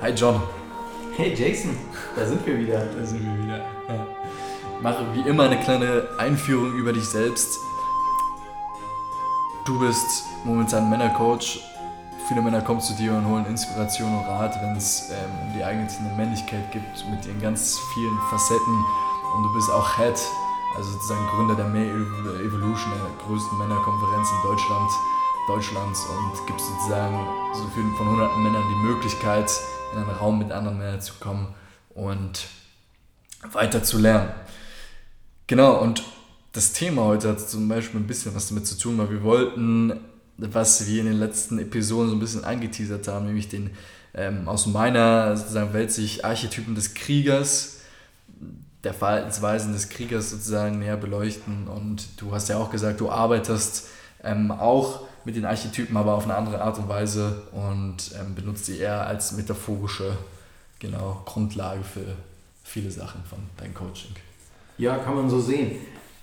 Hi John. Hey Jason, da sind wir wieder. Da sind wir wieder. Ja. Mache wie immer eine kleine Einführung über dich selbst. Du bist momentan Männercoach. Viele Männer kommen zu dir und holen Inspiration und Rat, wenn es ähm, um die eigene Männlichkeit gibt, mit ihren ganz vielen Facetten. Und du bist auch Head, also sozusagen Gründer der May Evolution, der größten Männerkonferenz in Deutschland, Deutschlands und gibst sozusagen so vielen von hunderten Männern die Möglichkeit, in einen Raum mit anderen Männern zu kommen und weiter zu lernen. Genau, und das Thema heute hat zum Beispiel ein bisschen was damit zu tun, weil wir wollten, was wir in den letzten Episoden so ein bisschen angeteasert haben, nämlich den ähm, aus meiner sozusagen Welt sich Archetypen des Kriegers, der Verhaltensweisen des Kriegers sozusagen näher beleuchten. Und du hast ja auch gesagt, du arbeitest ähm, auch mit den Archetypen, aber auf eine andere Art und Weise und ähm, benutzt sie eher als metaphorische genau, Grundlage für viele Sachen von deinem Coaching. Ja, kann man so sehen.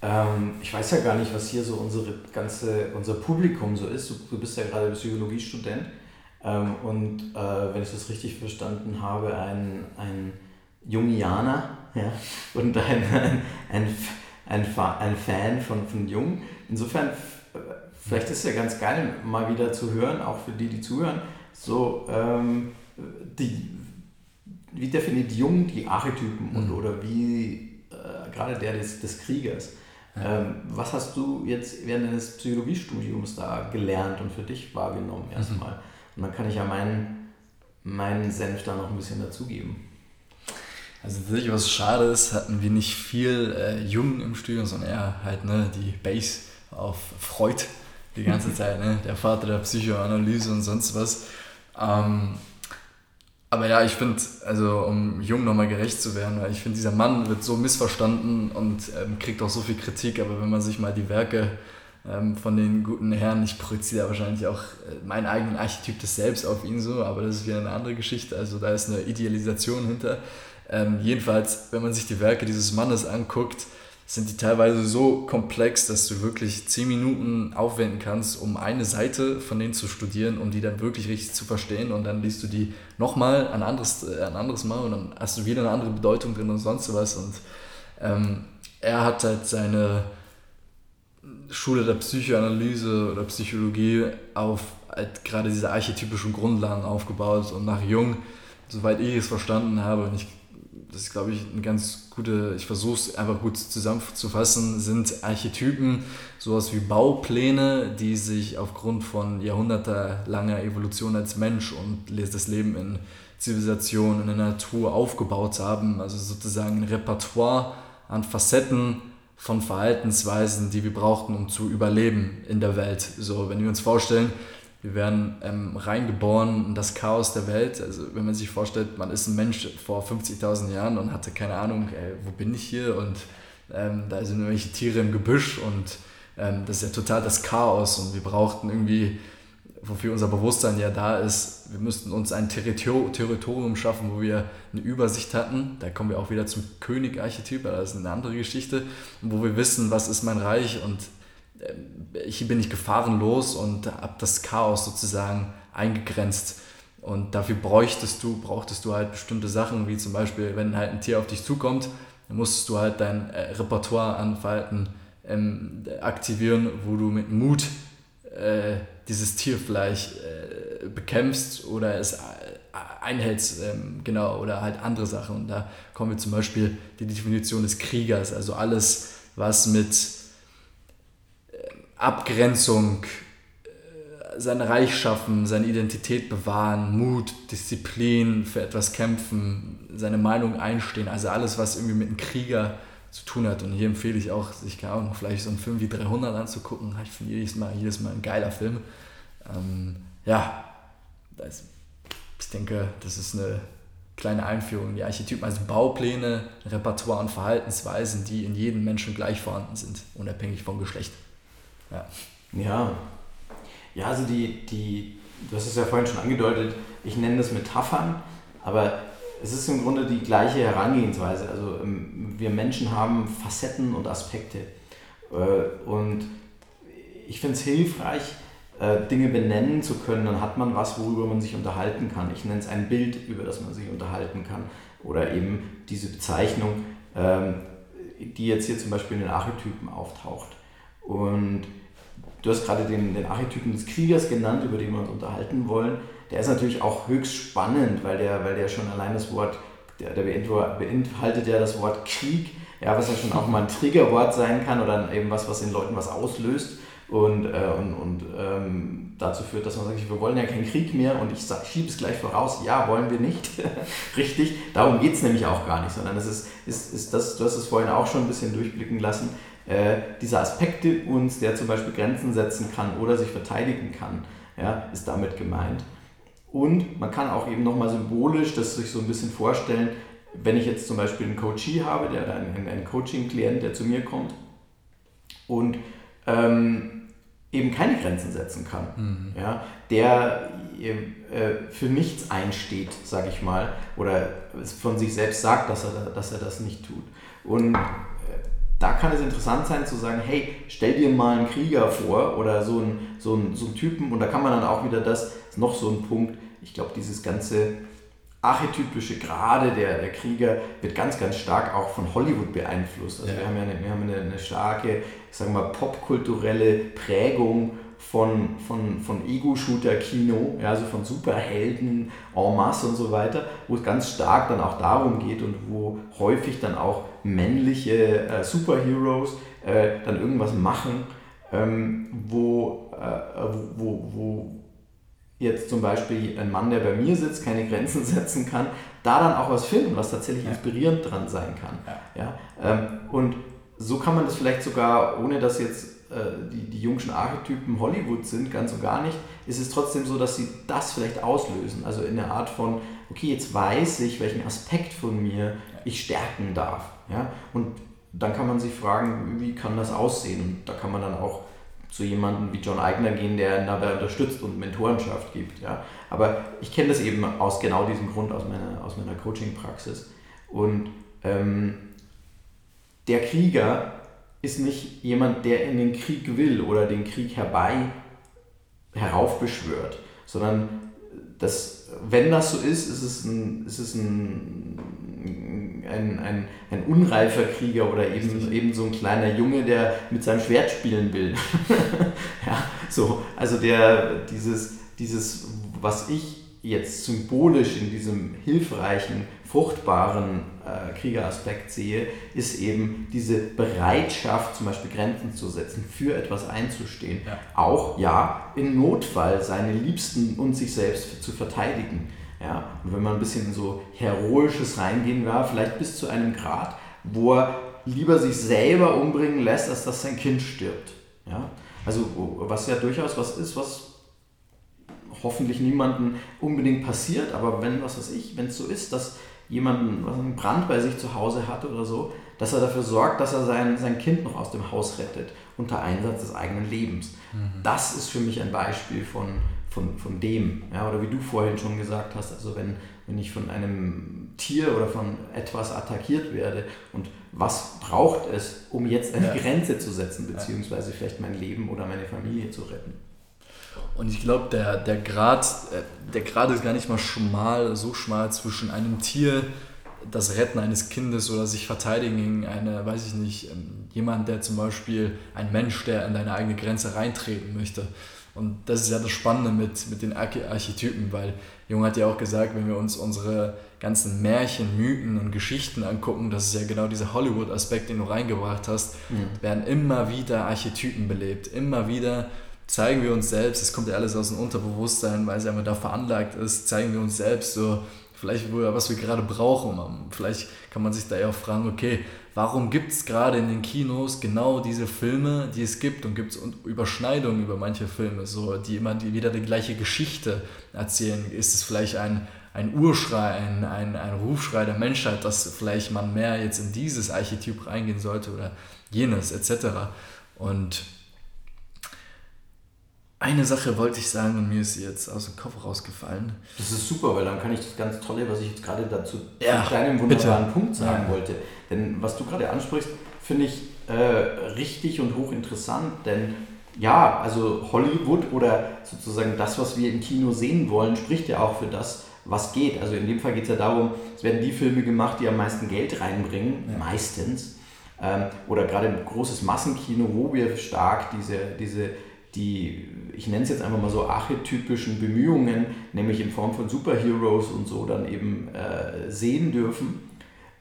Ähm, ich weiß ja gar nicht, was hier so unsere ganze, unser Publikum so ist. Du, du bist ja gerade Psychologiestudent ähm, und äh, wenn ich das richtig verstanden habe, ein, ein Jungianer ja, und ein, ein, ein, ein, Fan von, von Jung. Insofern, vielleicht ist es ja ganz geil, mal wieder zu hören, auch für die, die zuhören, so, ähm, die, wie definiert Jung die Archetypen und, mhm. oder wie äh, gerade der des, des Kriegers. Ähm, was hast du jetzt während deines Psychologiestudiums da gelernt und für dich wahrgenommen erstmal? Mhm. Und dann kann ich ja meinen, meinen Senf da noch ein bisschen dazugeben. Also tatsächlich, was schade ist, hatten wir nicht viel äh, Jungen im Studium, sondern eher halt ne, die Base auf Freud die ganze Zeit, ne? der Vater der Psychoanalyse und sonst was. Ähm, aber ja, ich finde, also um Jung nochmal gerecht zu werden, weil ich finde, dieser Mann wird so missverstanden und ähm, kriegt auch so viel Kritik, aber wenn man sich mal die Werke ähm, von den guten Herren, ich projiziere wahrscheinlich auch äh, meinen eigenen Archetyp des Selbst auf ihn so, aber das ist wieder eine andere Geschichte, also da ist eine Idealisation hinter. Ähm, jedenfalls, wenn man sich die Werke dieses Mannes anguckt, sind die teilweise so komplex, dass du wirklich zehn Minuten aufwenden kannst, um eine Seite von denen zu studieren, um die dann wirklich richtig zu verstehen. Und dann liest du die nochmal ein anderes, äh, ein anderes Mal und dann hast du wieder eine andere Bedeutung drin und sonst was. Und ähm, er hat halt seine Schule der Psychoanalyse oder Psychologie auf halt gerade diese archetypischen Grundlagen aufgebaut und nach Jung, soweit ich es verstanden habe, und ich das ist, glaube ich, eine ganz gute, ich versuche es einfach gut zusammenzufassen, sind Archetypen sowas wie Baupläne, die sich aufgrund von jahrhundertelanger Evolution als Mensch und das Leben in Zivilisation, in der Natur aufgebaut haben. Also sozusagen ein Repertoire an Facetten von Verhaltensweisen, die wir brauchten, um zu überleben in der Welt. So, wenn wir uns vorstellen, wir werden ähm, reingeboren in das Chaos der Welt. Also wenn man sich vorstellt, man ist ein Mensch vor 50.000 Jahren und hatte keine Ahnung, ey, wo bin ich hier und ähm, da sind irgendwelche Tiere im Gebüsch und ähm, das ist ja total das Chaos und wir brauchten irgendwie, wofür unser Bewusstsein ja da ist, wir müssten uns ein Territor Territorium schaffen, wo wir eine Übersicht hatten. Da kommen wir auch wieder zum König-Archetyp, das ist eine andere Geschichte, wo wir wissen, was ist mein Reich und hier bin ich gefahrenlos und habe das Chaos sozusagen eingegrenzt. Und dafür bräuchtest du, brauchtest du halt bestimmte Sachen, wie zum Beispiel, wenn halt ein Tier auf dich zukommt, dann musstest du halt dein äh, Repertoire an Verhalten ähm, aktivieren, wo du mit Mut äh, dieses Tier vielleicht äh, bekämpfst oder es äh, einhältst, ähm, genau, oder halt andere Sachen. Und da kommen wir zum Beispiel die Definition des Kriegers, also alles, was mit Abgrenzung, äh, sein Reich schaffen, seine Identität bewahren, Mut, Disziplin, für etwas kämpfen, seine Meinung einstehen, also alles, was irgendwie mit einem Krieger zu tun hat. Und hier empfehle ich auch, sich keine Ahnung, vielleicht so einen Film wie 300 anzugucken. Ich finde jedes Mal, jedes Mal ein geiler Film. Ähm, ja, das, ich denke, das ist eine kleine Einführung in die Archetypen, also Baupläne, Repertoire und Verhaltensweisen, die in jedem Menschen gleich vorhanden sind, unabhängig vom Geschlecht. Ja. Ja. Ja, also die, die, du hast es ja vorhin schon angedeutet, ich nenne das Metaphern, aber es ist im Grunde die gleiche Herangehensweise. Also ähm, wir Menschen haben Facetten und Aspekte. Äh, und ich finde es hilfreich, äh, Dinge benennen zu können, dann hat man was, worüber man sich unterhalten kann. Ich nenne es ein Bild, über das man sich unterhalten kann. Oder eben diese Bezeichnung, ähm, die jetzt hier zum Beispiel in den Archetypen auftaucht. Und du hast gerade den, den Archetypen des Kriegers genannt, über den wir uns unterhalten wollen. Der ist natürlich auch höchst spannend, weil der, weil der schon allein das Wort, der, der beinhaltet ja das Wort Krieg, ja, was ja schon auch mal ein Triggerwort sein kann oder eben was, was in Leuten was auslöst. Und, äh, und, und ähm, dazu führt, dass man sagt, wir wollen ja keinen Krieg mehr. Und ich schiebe es gleich voraus, ja, wollen wir nicht. Richtig, darum geht es nämlich auch gar nicht, sondern es ist, ist, ist das, du hast es vorhin auch schon ein bisschen durchblicken lassen, äh, dieser Aspekt in uns, der zum Beispiel Grenzen setzen kann oder sich verteidigen kann, ja, ist damit gemeint. Und man kann auch eben nochmal symbolisch das sich so ein bisschen vorstellen, wenn ich jetzt zum Beispiel einen Coachee habe, der einen, einen Coaching-Klient, der zu mir kommt und ähm, eben keine Grenzen setzen kann, mhm. ja, der äh, für nichts einsteht, sage ich mal, oder von sich selbst sagt, dass er, dass er das nicht tut. Und äh, da kann es interessant sein zu sagen, hey, stell dir mal einen Krieger vor oder so einen, so einen, so einen Typen und da kann man dann auch wieder das, ist noch so ein Punkt, ich glaube, dieses ganze archetypische Gerade der, der Krieger wird ganz, ganz stark auch von Hollywood beeinflusst. Also ja. wir haben ja eine, wir haben eine, eine starke, ich sage mal, popkulturelle Prägung von, von, von Ego-Shooter-Kino, ja, also von Superhelden en masse und so weiter, wo es ganz stark dann auch darum geht und wo häufig dann auch männliche äh, Superheroes äh, dann irgendwas machen, ähm, wo, äh, wo, wo, jetzt zum Beispiel ein Mann, der bei mir sitzt, keine Grenzen setzen kann, da dann auch was finden, was tatsächlich inspirierend dran sein kann. Ja. ja? Ähm, und so kann man das vielleicht sogar, ohne dass jetzt äh, die, die jungschen Archetypen Hollywood sind, ganz und gar nicht, ist es trotzdem so, dass sie das vielleicht auslösen. Also in der Art von, okay, jetzt weiß ich, welchen Aspekt von mir ich stärken darf. Ja? Und dann kann man sich fragen, wie kann das aussehen? Und da kann man dann auch zu jemandem wie John Eigner gehen, der ihn dabei unterstützt und Mentorenschaft gibt. Ja. Aber ich kenne das eben aus genau diesem Grund aus meiner, aus meiner Coaching-Praxis. Und ähm, der Krieger ist nicht jemand, der in den Krieg will oder den Krieg herbei heraufbeschwört, sondern das, wenn das so ist, ist es ein, ist es ein ein, ein, ein unreifer Krieger oder eben, eben so ein kleiner Junge, der mit seinem Schwert spielen will. ja, so, also der, dieses, dieses, was ich jetzt symbolisch in diesem hilfreichen, fruchtbaren äh, Kriegeraspekt sehe, ist eben diese Bereitschaft, zum Beispiel Grenzen zu setzen, für etwas einzustehen. Ja. Auch, ja, im Notfall seine Liebsten und sich selbst zu verteidigen. Ja? Und wenn man ein bisschen in so Heroisches reingehen war, vielleicht bis zu einem Grad, wo er lieber sich selber umbringen lässt, als dass sein Kind stirbt. Ja? Also was ja durchaus was ist, was hoffentlich niemandem unbedingt passiert, aber wenn, was weiß ich, wenn es so ist, dass jemand einen Brand bei sich zu Hause hat oder so, dass er dafür sorgt, dass er sein, sein Kind noch aus dem Haus rettet, unter Einsatz des eigenen Lebens. Mhm. Das ist für mich ein Beispiel von, von, von dem. Ja, oder wie du vorhin schon gesagt hast, also wenn, wenn ich von einem Tier oder von etwas attackiert werde und was braucht es, um jetzt eine ja. Grenze zu setzen, beziehungsweise vielleicht mein Leben oder meine Familie zu retten. Und ich glaube, der, der Grad, äh, der Grad ist gar nicht mal schmal, so schmal zwischen einem Tier, das Retten eines Kindes oder sich verteidigen gegen eine, weiß ich nicht, ähm, jemand, der zum Beispiel, ein Mensch, der in deine eigene Grenze reintreten möchte. Und das ist ja das Spannende mit, mit den Archetypen, weil Jung hat ja auch gesagt, wenn wir uns unsere ganzen Märchen, Mythen und Geschichten angucken, das ist ja genau dieser Hollywood-Aspekt, den du reingebracht hast, mhm. werden immer wieder Archetypen belebt. Immer wieder zeigen wir uns selbst, es kommt ja alles aus dem Unterbewusstsein, weil es einfach da veranlagt ist, zeigen wir uns selbst so, vielleicht was wir gerade brauchen. Vielleicht kann man sich da ja auch fragen, okay, warum gibt es gerade in den Kinos genau diese Filme, die es gibt und gibt es Überschneidungen über manche Filme, so, die immer die wieder die gleiche Geschichte erzählen? Ist es vielleicht ein, ein Urschrei, ein, ein, ein Rufschrei der Menschheit, dass vielleicht man mehr jetzt in dieses Archetyp reingehen sollte oder jenes etc. Und eine Sache wollte ich sagen und mir ist jetzt aus dem Kopf rausgefallen. Das ist super, weil dann kann ich das ganz Tolle, was ich jetzt gerade dazu ja, zu kleinem wunderbaren bitte. Punkt sagen ja. wollte. Denn was du gerade ansprichst, finde ich äh, richtig und hochinteressant, denn ja, also Hollywood oder sozusagen das, was wir im Kino sehen wollen, spricht ja auch für das, was geht. Also in dem Fall geht es ja darum, es werden die Filme gemacht, die am meisten Geld reinbringen, ja. meistens. Ähm, oder gerade ein großes Massenkino, wo wir stark diese, diese die, ich nenne es jetzt einfach mal so archetypischen Bemühungen, nämlich in Form von Superheroes und so, dann eben äh, sehen dürfen.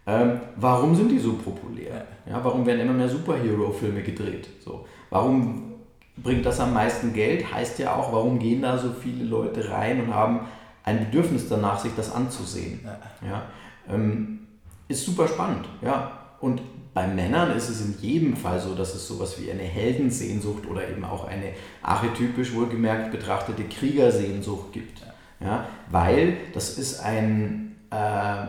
Ähm, warum sind die so populär? Ja, warum werden immer mehr Superhero-Filme gedreht? So, warum bringt das am meisten Geld? Heißt ja auch, warum gehen da so viele Leute rein und haben ein Bedürfnis danach, sich das anzusehen? Ja. ähm, ist super spannend. Ja. Und bei Männern ist es in jedem Fall so, dass es sowas wie eine Heldensehnsucht oder eben auch eine archetypisch wohlgemerkt betrachtete Kriegersehnsucht gibt. Ja, weil das ist ein, äh,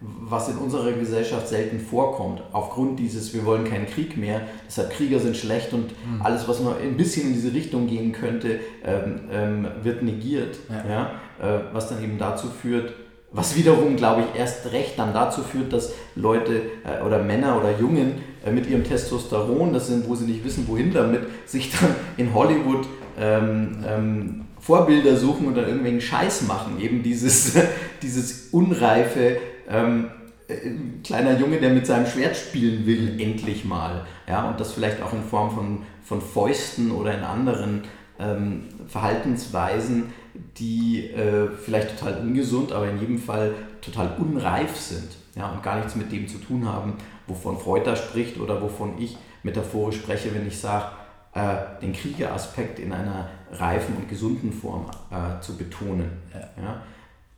was in unserer Gesellschaft selten vorkommt, aufgrund dieses, wir wollen keinen Krieg mehr, deshalb Krieger sind schlecht und mhm. alles, was noch ein bisschen in diese Richtung gehen könnte, ähm, ähm, wird negiert. Ja. ja äh, was dann eben dazu führt, was wiederum, glaube ich, erst recht dann dazu führt, dass Leute äh, oder Männer oder Jungen äh, mit ihrem Testosteron, das sind, wo sie nicht wissen, wohin damit, sich dann in Hollywood ähm, ähm, Vorbilder suchen und dann irgendwelchen Scheiß machen. Eben dieses, dieses unreife, ähm, äh, kleiner Junge, der mit seinem Schwert spielen will, endlich mal. Ja, und das vielleicht auch in Form von, von Fäusten oder in anderen ähm, Verhaltensweisen die äh, vielleicht total ungesund, aber in jedem Fall total unreif sind ja, und gar nichts mit dem zu tun haben, wovon Freud da spricht oder wovon ich metaphorisch spreche, wenn ich sage, äh, den Kriegeraspekt in einer reifen und gesunden Form äh, zu betonen. Ja. ja.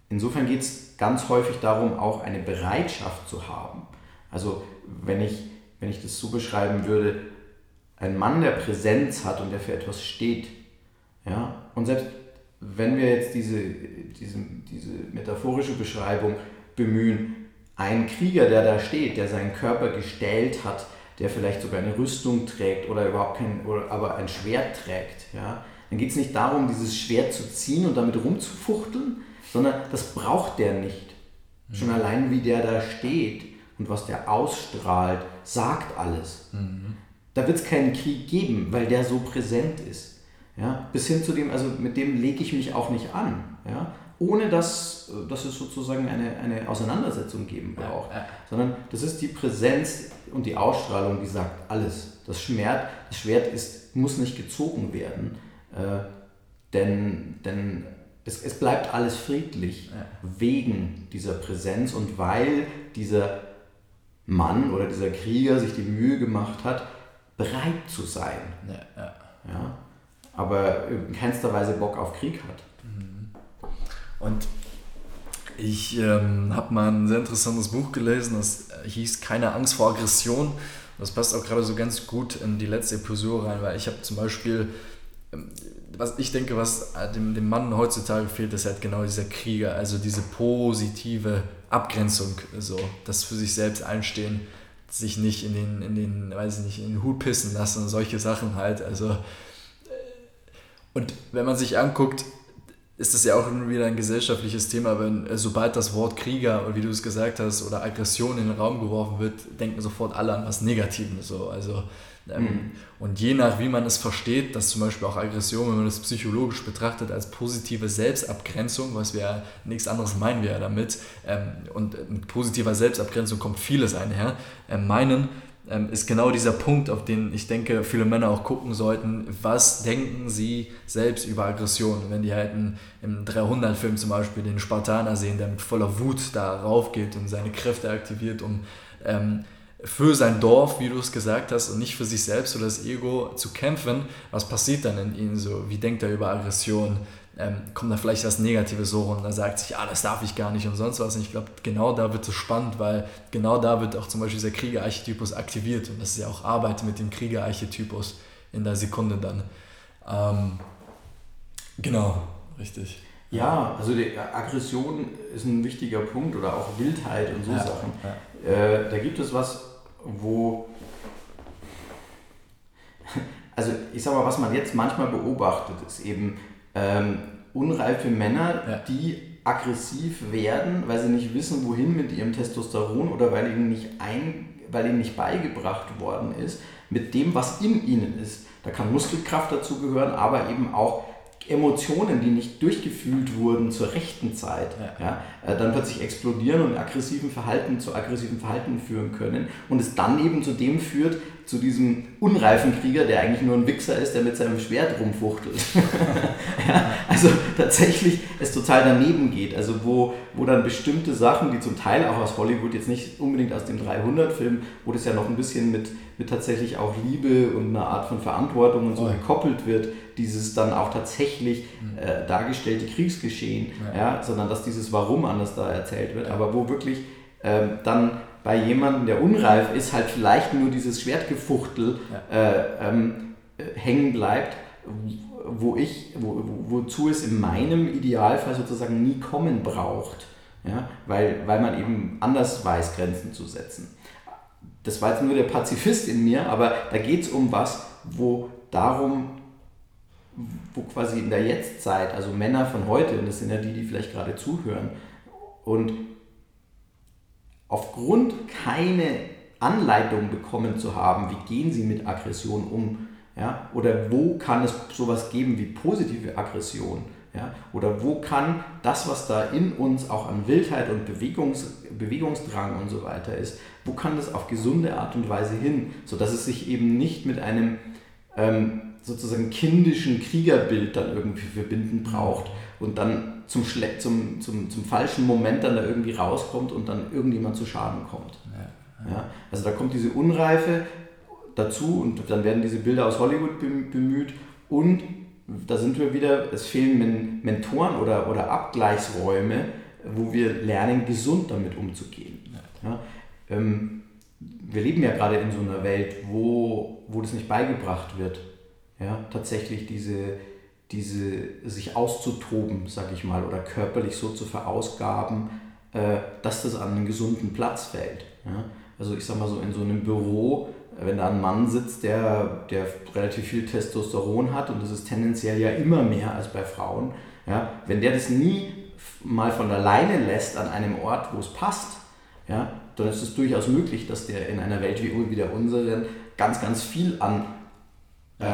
Insofern geht es ganz häufig darum, auch eine Bereitschaft zu haben. Also wenn ich, wenn ich das so beschreiben würde, ein Mann, der Präsenz hat und der für etwas steht, ja, und selbst wenn wir jetzt diese, diese, diese metaphorische Beschreibung bemühen, ein Krieger, der da steht, der seinen Körper gestellt hat, der vielleicht sogar eine Rüstung trägt oder überhaupt kein, oder aber ein Schwert trägt, ja, dann geht es nicht darum, dieses Schwert zu ziehen und damit rumzufuchteln, sondern das braucht der nicht. Mhm. Schon allein wie der da steht und was der ausstrahlt, sagt alles. Mhm. Da wird es keinen Krieg geben, weil der so präsent ist. Ja, bis hin zu dem, also mit dem lege ich mich auch nicht an, ja, ohne dass, dass es sozusagen eine, eine Auseinandersetzung geben braucht. Ja, ja. Sondern das ist die Präsenz und die Ausstrahlung, die sagt alles. Das Schwert, das Schwert ist, muss nicht gezogen werden, äh, denn, denn es, es bleibt alles friedlich ja. wegen dieser Präsenz und weil dieser Mann oder dieser Krieger sich die Mühe gemacht hat, bereit zu sein. Ja, ja aber in keinster Weise Bock auf Krieg hat. Mhm. Und ich ähm, habe mal ein sehr interessantes Buch gelesen, das hieß Keine Angst vor Aggression. Das passt auch gerade so ganz gut in die letzte Episode rein, weil ich habe zum Beispiel, ähm, was ich denke, was dem, dem Mann heutzutage fehlt, ist halt genau dieser Krieger, also diese positive Abgrenzung, so das für sich selbst einstehen, sich nicht in den, in den, weiß ich nicht, in den Hut pissen lassen solche Sachen halt. Also und wenn man sich anguckt, ist das ja auch wieder ein gesellschaftliches Thema, wenn äh, sobald das Wort Krieger oder wie du es gesagt hast oder Aggression in den Raum geworfen wird, denken sofort alle an was Negatives. So. Also, ähm, mhm. Und je nach wie man es versteht, dass zum Beispiel auch Aggression, wenn man das psychologisch betrachtet, als positive Selbstabgrenzung, was wir ja nichts anderes meinen wir ja damit, ähm, und mit positiver Selbstabgrenzung kommt vieles einher, äh, meinen, ähm, ist genau dieser Punkt, auf den ich denke, viele Männer auch gucken sollten. Was denken sie selbst über Aggression? Wenn die halt in, im 300-Film zum Beispiel den Spartaner sehen, der mit voller Wut da raufgeht und seine Kräfte aktiviert, um ähm, für sein Dorf, wie du es gesagt hast, und nicht für sich selbst oder das Ego zu kämpfen, was passiert dann in ihnen so? Wie denkt er über Aggression? Ähm, kommt da vielleicht das Negative so und dann sagt sich, ah, das darf ich gar nicht und sonst was. Und ich glaube, genau da wird es spannend, weil genau da wird auch zum Beispiel dieser Kriegerarchetypus aktiviert und das ist ja auch Arbeit mit dem Kriegerarchetypus in der Sekunde dann. Ähm, genau, richtig. Ja, also die Aggression ist ein wichtiger Punkt oder auch Wildheit und so ja, Sachen. Ja. Äh, da gibt es was, wo also ich sag mal, was man jetzt manchmal beobachtet, ist eben, ähm, unreife Männer, ja. die aggressiv werden, weil sie nicht wissen, wohin mit ihrem Testosteron oder weil ihnen nicht, ein, weil ihnen nicht beigebracht worden ist, mit dem, was in ihnen ist. Da kann Muskelkraft dazu gehören, aber eben auch Emotionen, die nicht durchgefühlt wurden zur rechten Zeit, ja. ja äh, dann plötzlich explodieren und aggressiven Verhalten zu aggressiven Verhalten führen können und es dann eben zu dem führt, zu diesem unreifen Krieger, der eigentlich nur ein Wichser ist, der mit seinem Schwert rumfuchtelt. ja, also tatsächlich es total daneben geht. Also wo, wo dann bestimmte Sachen, die zum Teil auch aus Hollywood, jetzt nicht unbedingt aus dem 300-Film, wo das ja noch ein bisschen mit, mit tatsächlich auch Liebe und einer Art von Verantwortung und so oh. gekoppelt wird, dieses dann auch tatsächlich mhm. äh, dargestellte Kriegsgeschehen, ja. ja. sondern dass dieses Warum anders da erzählt wird, aber wo wirklich äh, dann bei jemandem, der unreif ist, halt vielleicht nur dieses Schwertgefuchtel ja. äh, ähm, hängen bleibt, wo ich, wo, wo, wozu es in meinem Idealfall sozusagen nie kommen braucht. Ja? Weil, weil man eben anders weiß, Grenzen zu setzen. Das war jetzt nur der Pazifist in mir, aber da geht es um was, wo darum, wo quasi in der Jetztzeit, also Männer von heute, und das sind ja die, die vielleicht gerade zuhören, und aufgrund keine Anleitung bekommen zu haben, wie gehen sie mit Aggression um, ja? oder wo kann es sowas geben wie positive Aggression, ja? oder wo kann das, was da in uns auch an Wildheit und Bewegungs, Bewegungsdrang und so weiter ist, wo kann das auf gesunde Art und Weise hin, sodass es sich eben nicht mit einem ähm, sozusagen kindischen Kriegerbild dann irgendwie verbinden braucht und dann zum, Schle zum, zum, zum falschen Moment dann da irgendwie rauskommt und dann irgendjemand zu Schaden kommt. Ja, ja. ja, also da kommt diese Unreife dazu und dann werden diese Bilder aus Hollywood bemüht und da sind wir wieder, es fehlen Mentoren oder, oder Abgleichsräume, wo wir lernen, gesund damit umzugehen. Ja, ähm, wir leben ja gerade in so einer Welt, wo, wo das nicht beigebracht wird. Ja, tatsächlich diese, diese sich auszutoben, sag ich mal, oder körperlich so zu verausgaben, äh, dass das an einen gesunden Platz fällt. Ja? Also ich sag mal so in so einem Büro, wenn da ein Mann sitzt, der, der relativ viel Testosteron hat, und das ist tendenziell ja immer mehr als bei Frauen, ja? wenn der das nie mal von alleine lässt an einem Ort, wo es passt, ja, dann ist es durchaus möglich, dass der in einer Welt wie, der unseren ganz, ganz viel an äh,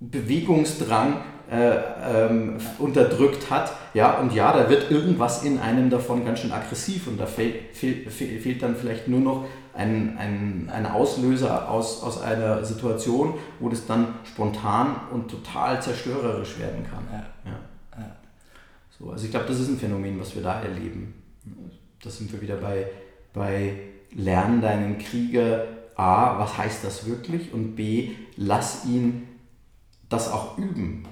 Bewegungsdrang äh, ähm, unterdrückt hat. Ja, und ja, da wird irgendwas in einem davon ganz schön aggressiv und da fehlt, fehlt, fehlt dann vielleicht nur noch ein, ein, ein Auslöser aus, aus einer Situation, wo das dann spontan und total zerstörerisch werden kann. Ja. Ja. So, also ich glaube, das ist ein Phänomen, was wir da erleben. Da sind wir wieder bei, bei Lern deinen Krieger A, was heißt das wirklich? Und B, lass ihn das auch üben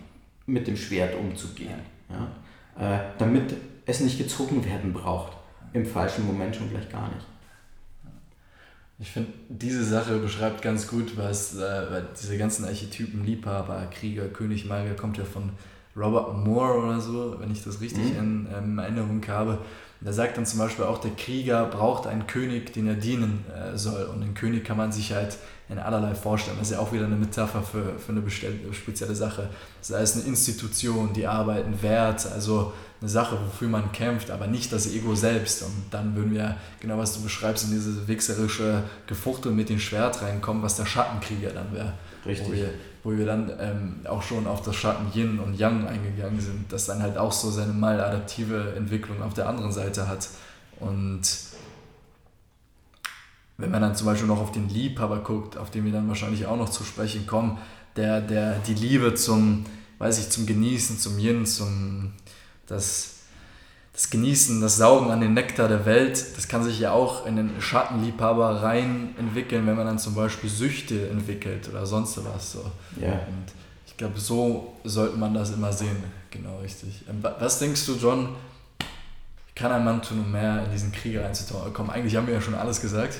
mit dem Schwert umzugehen. Ja? Äh, damit es nicht gezogen werden braucht. Im falschen Moment schon gleich gar nicht. Ich finde, diese Sache beschreibt ganz gut, was äh, diese ganzen Archetypen, Liebhaber, Krieger, König, Magier, kommt ja von Robert Moore oder so, wenn ich das richtig mhm. in ähm, Erinnerung habe. Da sagt dann zum Beispiel auch, der Krieger braucht einen König, den er dienen äh, soll. Und den König kann man sich halt in allerlei vorstellen. Das ist ja auch wieder eine Metapher für, für eine spezielle Sache. Sei es eine Institution, die Arbeit, ein Wert, also eine Sache, wofür man kämpft, aber nicht das Ego selbst. Und dann würden wir, genau was du beschreibst, in diese wichserische Gefuchtel mit dem Schwert reinkommen, was der Schattenkrieger dann wäre. Richtig. Wo wir, wo wir dann ähm, auch schon auf das Schatten Yin und Yang eingegangen sind, das dann halt auch so seine maladaptive Entwicklung auf der anderen Seite hat. Und wenn man dann zum Beispiel noch auf den Liebhaber guckt, auf den wir dann wahrscheinlich auch noch zu sprechen kommen, der, der die Liebe zum, weiß ich, zum Genießen, zum Yin, zum das, das Genießen, das Saugen an den Nektar der Welt, das kann sich ja auch in den Schattenliebhaber rein entwickeln, wenn man dann zum Beispiel Süchte entwickelt oder sonst was. So. Ja. Und ich glaube, so sollte man das immer sehen. Genau, richtig. Ähm, was denkst du, John, kann ein Mann tun, um mehr in diesen Krieg reinzukommen? Eigentlich haben wir ja schon alles gesagt.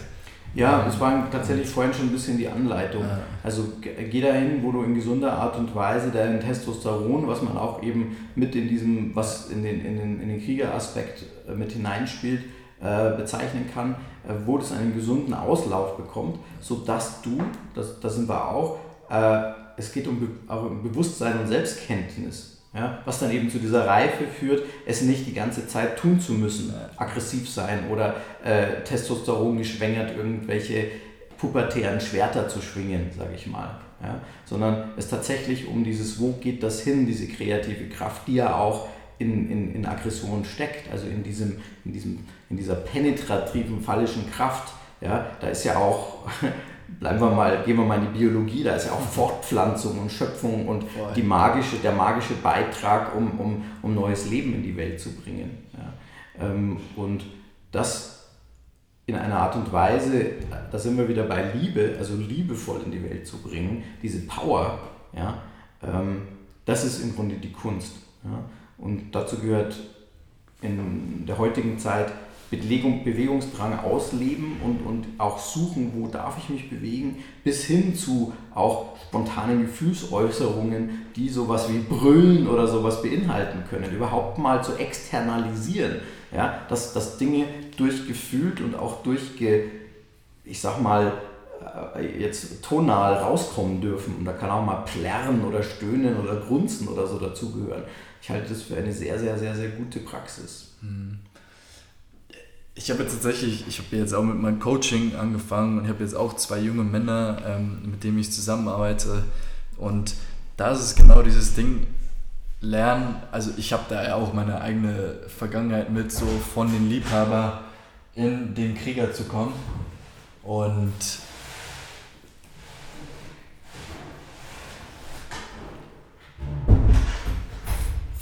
Ja, es war tatsächlich vorhin schon ein bisschen die Anleitung. Also geh dahin, wo du in gesunder Art und Weise dein Testosteron, was man auch eben mit in diesem, was in den, in den, in den Kriegeraspekt äh, mit hineinspielt, äh, bezeichnen kann, äh, wo das einen gesunden Auslauf bekommt, sodass du, das, das sind wir auch, äh, es geht um, Be auch um Bewusstsein und Selbstkenntnis ja, was dann eben zu dieser Reife führt, es nicht die ganze Zeit tun zu müssen, aggressiv sein oder äh, Testosteron geschwängert irgendwelche pubertären Schwerter zu schwingen, sage ich mal. Ja? Sondern es tatsächlich um dieses, wo geht das hin, diese kreative Kraft, die ja auch in, in, in Aggression steckt, also in, diesem, in, diesem, in dieser penetrativen, phallischen Kraft. Ja? Da ist ja auch bleiben wir mal, gehen wir mal in die Biologie, da ist ja auch Fortpflanzung und Schöpfung und die magische, der magische Beitrag, um, um, um neues Leben in die Welt zu bringen. Ja. Ähm, und das in einer Art und Weise, da sind wir wieder bei Liebe, also liebevoll in die Welt zu bringen, diese Power, ja, ähm, das ist im Grunde die Kunst. Ja. Und dazu gehört in der heutigen Zeit Bewegung, Bewegungsdrang ausleben und, und auch suchen, wo darf ich mich bewegen, bis hin zu auch spontanen Gefühlsäußerungen, die sowas wie Brüllen oder sowas beinhalten können, überhaupt mal zu externalisieren, ja, dass, dass Dinge durchgefühlt und auch durchge, ich sag mal, äh, jetzt tonal rauskommen dürfen. Und da kann auch mal plärren oder stöhnen oder grunzen oder so dazugehören. Ich halte das für eine sehr, sehr, sehr, sehr gute Praxis. Hm. Ich habe jetzt tatsächlich, ich habe jetzt auch mit meinem Coaching angefangen und ich habe jetzt auch zwei junge Männer, ähm, mit denen ich zusammenarbeite. Und da ist es genau dieses Ding, lernen, also ich habe da ja auch meine eigene Vergangenheit mit, so von den Liebhaber in den Krieger zu kommen. Und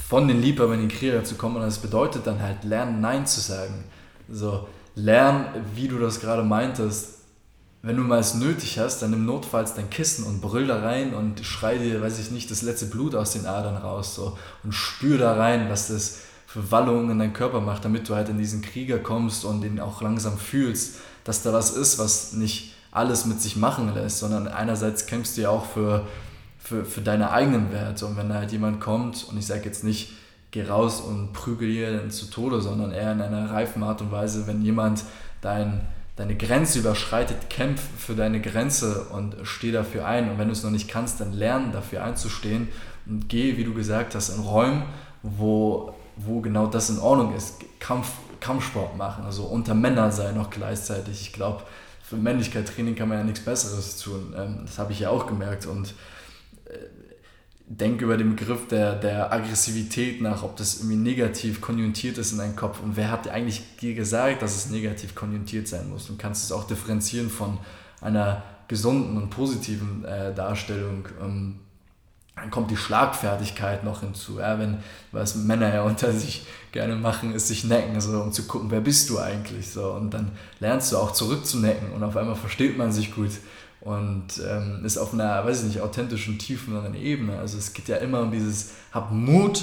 von den Liebhabern in den Krieger zu kommen und das bedeutet dann halt lernen, Nein zu sagen. So, lern, wie du das gerade meintest. Wenn du mal es nötig hast, dann nimm notfalls dein Kissen und brüll da rein und schrei dir, weiß ich nicht, das letzte Blut aus den Adern raus. So, und spür da rein, was das für Wallungen in deinen Körper macht, damit du halt in diesen Krieger kommst und ihn auch langsam fühlst, dass da was ist, was nicht alles mit sich machen lässt, sondern einerseits kämpfst du ja auch für, für, für deine eigenen Werte. Und wenn da halt jemand kommt, und ich sage jetzt nicht, geh raus und prügel ihn zu Tode, sondern eher in einer reifen Art und Weise, wenn jemand dein, deine Grenze überschreitet, kämpf für deine Grenze und steh dafür ein. Und wenn du es noch nicht kannst, dann lern dafür einzustehen und geh, wie du gesagt hast, in Räumen, wo, wo genau das in Ordnung ist. Kampf, Kampfsport machen, also unter Männern sein noch gleichzeitig. Ich glaube, für Männlichkeit-Training kann man ja nichts Besseres tun. Ähm, das habe ich ja auch gemerkt und denke über den Begriff der, der Aggressivität nach, ob das irgendwie negativ konjunktiert ist in deinem Kopf und wer hat dir eigentlich gesagt, dass es negativ konjunktiert sein muss und kannst es auch differenzieren von einer gesunden und positiven äh, Darstellung. Ähm, dann kommt die Schlagfertigkeit noch hinzu, ja, wenn, was Männer ja unter sich gerne machen, ist sich necken, so, um zu gucken, wer bist du eigentlich, so, und dann lernst du auch zurückzunecken und auf einmal versteht man sich gut und ähm, ist auf einer, weiß ich nicht, authentischen, tieferen Ebene. Also es geht ja immer um dieses, hab Mut,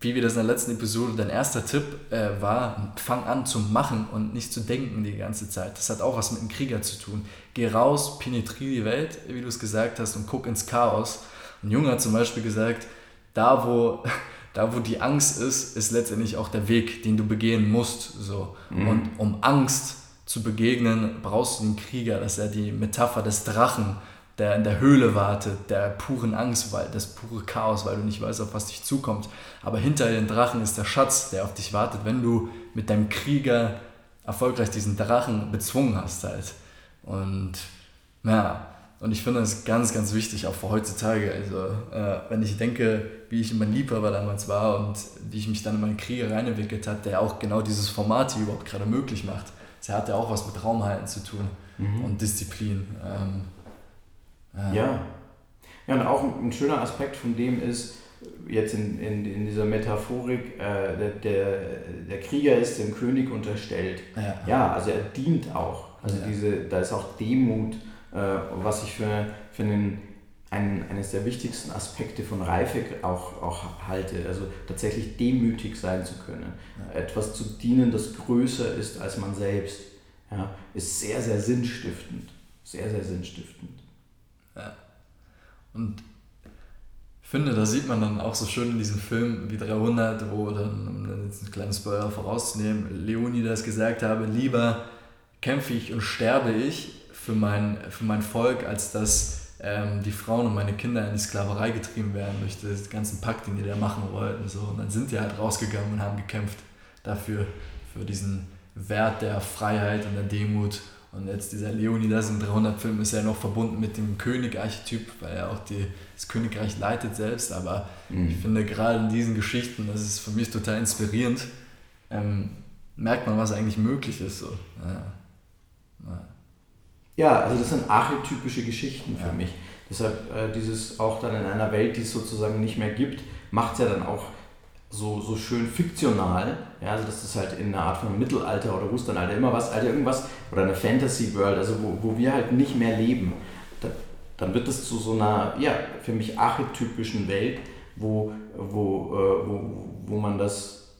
wie wir das in der letzten Episode, dein erster Tipp äh, war, fang an zu machen und nicht zu denken die ganze Zeit. Das hat auch was mit dem Krieger zu tun. Geh raus, penetriere die Welt, wie du es gesagt hast, und guck ins Chaos. Ein Junge hat zum Beispiel gesagt, da wo, da wo die Angst ist, ist letztendlich auch der Weg, den du begehen musst. So. Mhm. Und um Angst zu begegnen, brauchst du den Krieger. Das ist ja die Metapher des Drachen, der in der Höhle wartet, der puren Angst, weil das pure Chaos, weil du nicht weißt, auf was dich zukommt. Aber hinter den Drachen ist der Schatz, der auf dich wartet, wenn du mit deinem Krieger erfolgreich diesen Drachen bezwungen hast halt. Und ja, und ich finde das ganz, ganz wichtig, auch für heutzutage. Also, äh, wenn ich denke, wie ich in mein Liebhaber damals war und wie ich mich dann in meinen Krieger reinentwickelt hat, der auch genau dieses Format hier überhaupt gerade möglich macht das hat ja auch was mit Raumhalten zu tun mhm. und Disziplin. Ähm, äh. Ja. Ja, und auch ein, schöner Aspekt von dem ist, jetzt in, in, in dieser Metaphorik, äh, der, der, der Krieger ist dem König unterstellt. Ja, ja also er dient auch. Also ja. diese, da ist auch Demut, äh, was ich für, für einen ein, eines der wichtigsten Aspekte von Reife auch, auch halte. Also tatsächlich demütig sein zu können. Ja. Etwas zu dienen, das größer ist als man selbst, ja, ist sehr, sehr sinnstiftend. Sehr, sehr sinnstiftend. Ja. Und ich finde, da sieht man dann auch so schön in diesem Film wie 300, wo dann, um jetzt ein kleines Spoiler vorauszunehmen, Leonidas gesagt habe, lieber kämpfe ich und sterbe ich für mein, für mein Volk, als dass ähm, die Frauen und meine Kinder in die Sklaverei getrieben werden durch den ganzen Pakt, den die da machen wollten. So. Und dann sind die halt rausgegangen und haben gekämpft dafür, für diesen Wert der Freiheit und der Demut Und jetzt dieser Leonidas im 300-Film ist ja noch verbunden mit dem König-Archetyp, weil er auch die, das Königreich leitet selbst. Aber mhm. ich finde gerade in diesen Geschichten, das ist für mich total inspirierend, ähm, merkt man, was eigentlich möglich ist. So. Ja. Ja. Ja also das sind archetypische Geschichten für ja. mich. Deshalb äh, dieses auch dann in einer Welt, die es sozusagen nicht mehr gibt, macht es ja dann auch so, so schön fiktional, ja, also das ist halt in einer Art von Mittelalter oder Rusternalter immer was, also irgendwas, oder eine Fantasy-World, also wo, wo wir halt nicht mehr leben, da, dann wird es zu so einer, ja, für mich archetypischen Welt, wo, wo, äh, wo, wo man das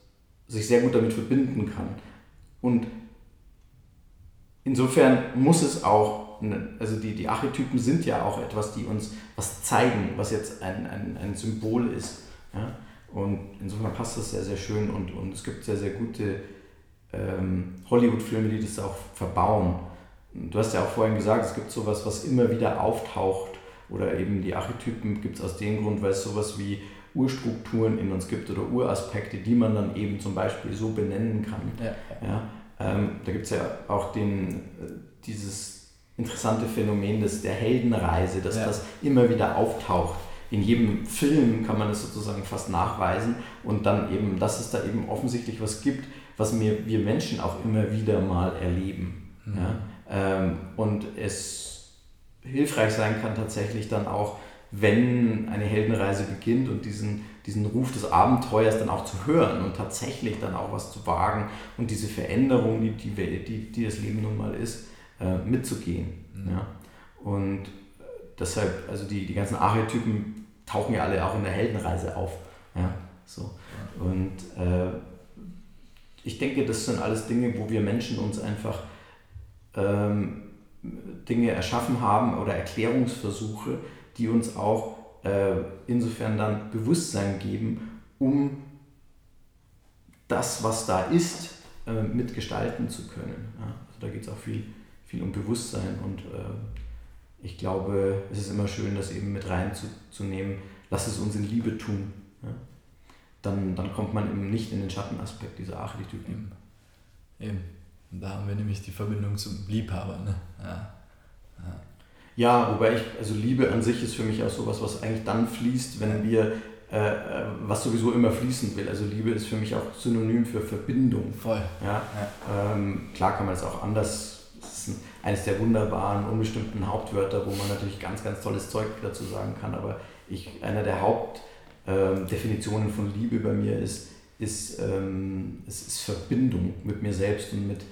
sich sehr gut damit verbinden kann. Und insofern muss es auch, also die, die Archetypen sind ja auch etwas, die uns was zeigen, was jetzt ein, ein, ein Symbol ist. Ja? Und insofern passt das sehr, sehr schön und, und es gibt sehr, sehr gute ähm, Hollywood-Filme, die das auch verbauen. Du hast ja auch vorhin gesagt, es gibt sowas, was immer wieder auftaucht oder eben die Archetypen gibt es aus dem Grund, weil es sowas wie Urstrukturen in uns gibt oder Uraspekte, die man dann eben zum Beispiel so benennen kann. Ja. Ja, ähm, da gibt es ja auch den, äh, dieses interessante Phänomen des, der Heldenreise, dass ja. das immer wieder auftaucht in jedem Film kann man es sozusagen fast nachweisen und dann eben, dass es da eben offensichtlich was gibt, was wir, wir Menschen auch immer wieder mal erleben. Mhm. Ja? Ähm, und es hilfreich sein kann tatsächlich dann auch, wenn eine Heldenreise beginnt und diesen, diesen Ruf des Abenteuers dann auch zu hören und tatsächlich dann auch was zu wagen und diese Veränderung, die, die, die, die das Leben nun mal ist, äh, mitzugehen. Mhm. Ja? Und deshalb, also die, die ganzen Archetypen tauchen ja alle auch in der Heldenreise auf. Ja, so. Und äh, ich denke, das sind alles Dinge, wo wir Menschen uns einfach ähm, Dinge erschaffen haben oder Erklärungsversuche, die uns auch äh, insofern dann Bewusstsein geben, um das, was da ist, äh, mitgestalten zu können. Ja? Also da geht es auch viel, viel um Bewusstsein und äh, ich glaube, es ist immer schön, das eben mit reinzunehmen. Lass es uns in Liebe tun. Ja? Dann, dann kommt man eben nicht in den Schattenaspekt dieser Archetypen. Eben. eben. Da haben wir nämlich die Verbindung zum Liebhaber. Ne? Ja. ja. Ja, wobei ich, also Liebe an sich ist für mich auch sowas, was eigentlich dann fließt, wenn wir, äh, äh, was sowieso immer fließen will. Also Liebe ist für mich auch Synonym für Verbindung. Voll. Ja. ja. Ähm, klar kann man es auch anders, das ist ein, eines der wunderbaren, unbestimmten Hauptwörter, wo man natürlich ganz, ganz tolles Zeug dazu sagen kann. Aber ich, einer der Hauptdefinitionen ähm, von Liebe bei mir ist, ist, ähm, es ist Verbindung mit mir selbst und mit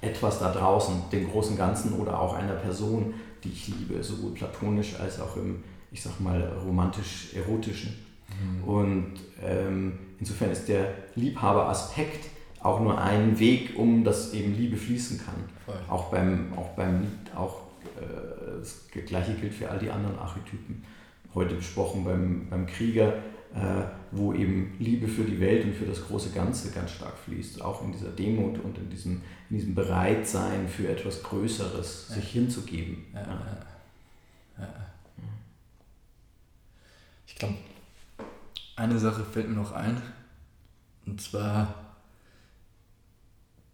etwas da draußen, dem großen Ganzen oder auch einer Person, die ich liebe, sowohl platonisch als auch im, ich sag mal, romantisch-erotischen. Mhm. Und ähm, insofern ist der Liebhaberaspekt auch nur ein Weg, um dass eben Liebe fließen kann. Voll. Auch beim, auch beim Lied, auch äh, das gleiche gilt für all die anderen Archetypen. Heute besprochen beim, beim Krieger, wo eben Liebe für die Welt und für das große Ganze ganz stark fließt. Auch in dieser Demut und in diesem, in diesem Bereitsein für etwas Größeres, ja. sich hinzugeben. Ja, ja. Ich glaube, eine Sache fällt mir noch ein. Und zwar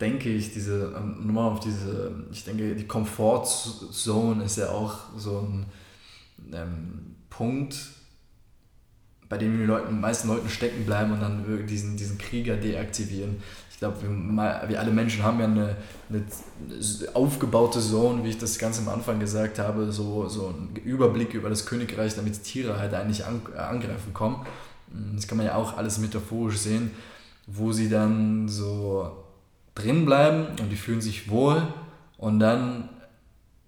denke ich, diese, ähm, nochmal auf diese, ich denke, die Comfortzone ist ja auch so ein ähm, Punkt, bei dem die Leute, meisten Leuten stecken bleiben und dann diesen, diesen Krieger deaktivieren. Ich glaube, wir, wir alle Menschen haben ja eine, eine aufgebaute Zone, wie ich das ganz am Anfang gesagt habe, so, so einen Überblick über das Königreich, damit Tiere halt eigentlich an, angreifen kommen. Das kann man ja auch alles metaphorisch sehen, wo sie dann so drin bleiben und die fühlen sich wohl und dann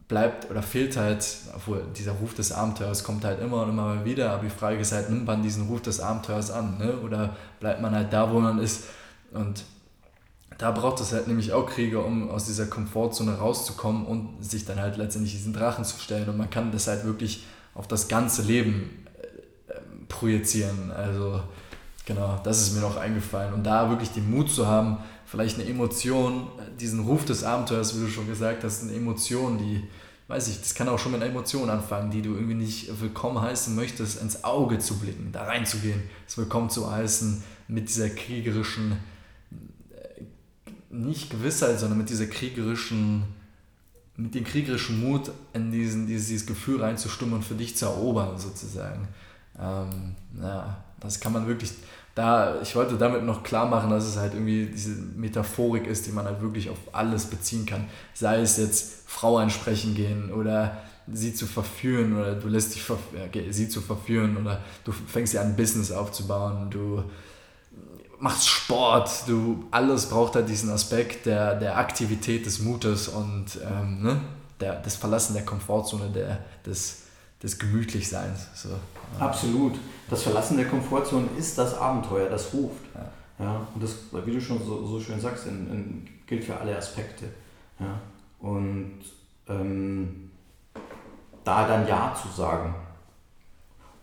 bleibt oder fehlt halt, obwohl dieser Ruf des Abenteuers kommt halt immer und immer wieder, aber die Frage ist halt, nimmt man diesen Ruf des Abenteuers an ne? oder bleibt man halt da, wo man ist? Und da braucht es halt nämlich auch Krieger, um aus dieser Komfortzone rauszukommen und sich dann halt letztendlich diesen Drachen zu stellen. Und man kann das halt wirklich auf das ganze Leben äh, projizieren, also genau, das ist mir noch eingefallen. Und da wirklich den Mut zu haben, vielleicht eine Emotion, diesen Ruf des Abenteuers, wie du schon gesagt hast, eine Emotion, die, weiß ich, das kann auch schon mit einer Emotion anfangen, die du irgendwie nicht willkommen heißen möchtest, ins Auge zu blicken, da reinzugehen, es willkommen zu heißen, mit dieser kriegerischen, äh, nicht Gewissheit, sondern mit dieser kriegerischen mit dem kriegerischen Mut in diesen, dieses, dieses Gefühl reinzustimmen und für dich zu erobern, sozusagen. Ähm, ja, das kann man wirklich, da, ich wollte damit noch klar machen, dass es halt irgendwie diese Metaphorik ist, die man halt wirklich auf alles beziehen kann. Sei es jetzt Frau ansprechen gehen oder sie zu verführen oder du lässt dich okay, sie zu verführen oder du fängst dir an, Business aufzubauen, du machst Sport, du alles braucht halt diesen Aspekt der, der Aktivität, des Mutes und ähm, ne, der, des Verlassen der Komfortzone, der, des, des Gemütlichseins. So. Absolut. Das Verlassen der Komfortzone ist das Abenteuer, das ruft. Ja. ja und das, wie du schon so, so schön sagst, in, in, gilt für alle Aspekte. Ja. Und ähm, da dann Ja zu sagen.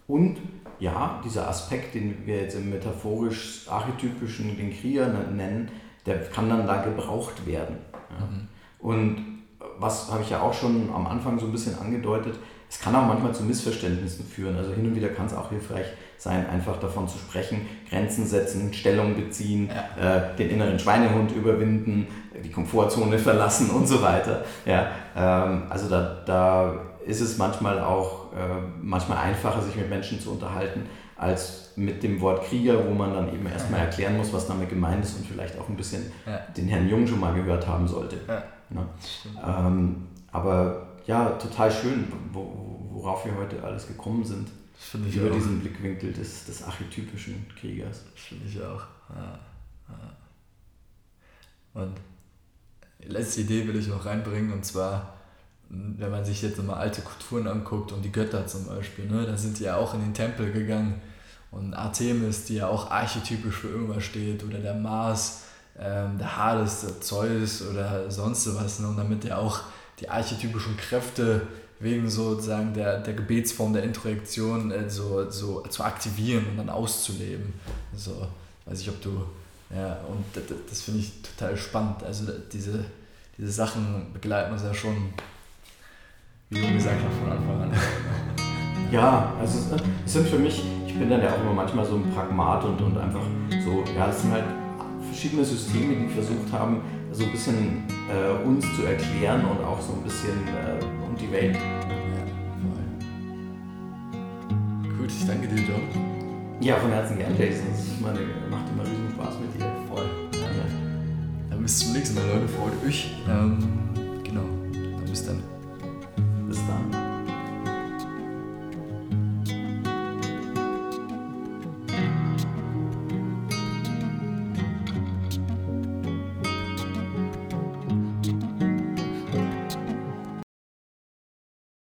Und ja, dieser Aspekt, den wir jetzt im metaphorisch archetypischen den Krieger nennen, der kann dann da gebraucht werden. Ja. Mhm. Und was habe ich ja auch schon am Anfang so ein bisschen angedeutet, es kann auch manchmal zu Missverständnissen führen. Also hin und wieder kann es auch hilfreich sein, einfach davon zu sprechen, Grenzen setzen, Stellung beziehen, ja. äh, den inneren Schweinehund überwinden, die Komfortzone verlassen und so weiter. Ja, ähm, also da, da ist es manchmal auch äh, manchmal einfacher, sich mit Menschen zu unterhalten, als mit dem Wort Krieger, wo man dann eben erstmal erklären muss, was damit gemeint ist und vielleicht auch ein bisschen ja. den Herrn Jung schon mal gehört haben sollte. Ja. Ne? Ähm, aber ja, total schön, wo, worauf wir heute alles gekommen sind. über auch. diesen Blickwinkel des, des archetypischen Kriegers. Das finde ich auch. Ja. Ja. Und letzte Idee will ich noch reinbringen und zwar wenn man sich jetzt mal alte Kulturen anguckt und die Götter zum Beispiel, ne, da sind die ja auch in den Tempel gegangen. Und Artemis, die ja auch archetypisch für irgendwas steht, oder der Mars, ähm, der Hades, der Zeus oder sonst was. Ne, und damit ja auch die archetypischen Kräfte wegen sozusagen der, der Gebetsform der Introjektion äh, so, so zu aktivieren und dann auszuleben. So, weiß ich, ob du, ja, und das, das finde ich total spannend. Also diese, diese Sachen begleiten uns ja schon wie du gesagt hast von Anfang an. Ja, also es sind für mich, ich bin dann ja auch immer manchmal so ein Pragmat und, und einfach so, ja, es sind halt verschiedene Systeme, die versucht haben, so ein bisschen äh, uns zu erklären und auch so ein bisschen äh, um die Welt. Gut, ich danke dir, John. Ja, von Herzen gern, Jason. Es macht immer riesen Spaß mit dir. Voll. Ja. Dann bis zum nächsten Mal, Leute. Freut euch. Ähm, genau. Dann bis dann.